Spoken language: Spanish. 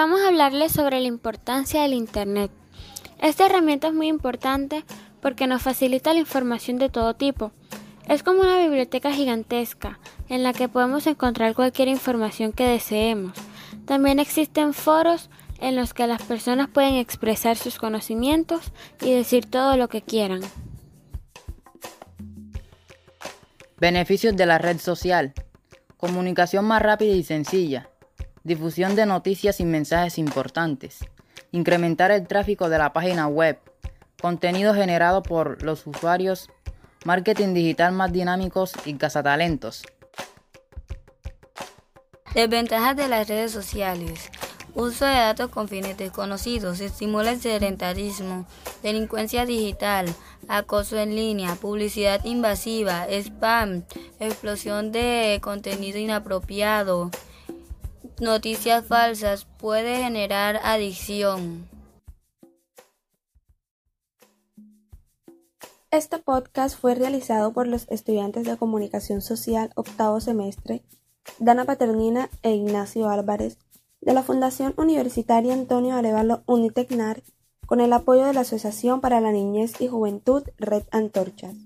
hablarles sobre la importancia del Internet. Esta herramienta es muy importante porque nos facilita la información de todo tipo. Es como una biblioteca gigantesca en la que podemos encontrar cualquier información que deseemos. También existen foros en los que las personas pueden expresar sus conocimientos y decir todo lo que quieran. Beneficios de la red social. Comunicación más rápida y sencilla. Difusión de noticias y mensajes importantes. Incrementar el tráfico de la página web. Contenido generado por los usuarios. Marketing digital más dinámicos y cazatalentos. Desventajas de las redes sociales. Uso de datos con fines desconocidos, estimula el sedentarismo, delincuencia digital, acoso en línea, publicidad invasiva, spam, explosión de contenido inapropiado, noticias falsas, puede generar adicción. Este podcast fue realizado por los estudiantes de Comunicación Social octavo semestre, Dana Paternina e Ignacio Álvarez de la Fundación Universitaria Antonio Arevalo Unitecnar con el apoyo de la Asociación para la Niñez y Juventud Red Antorchas.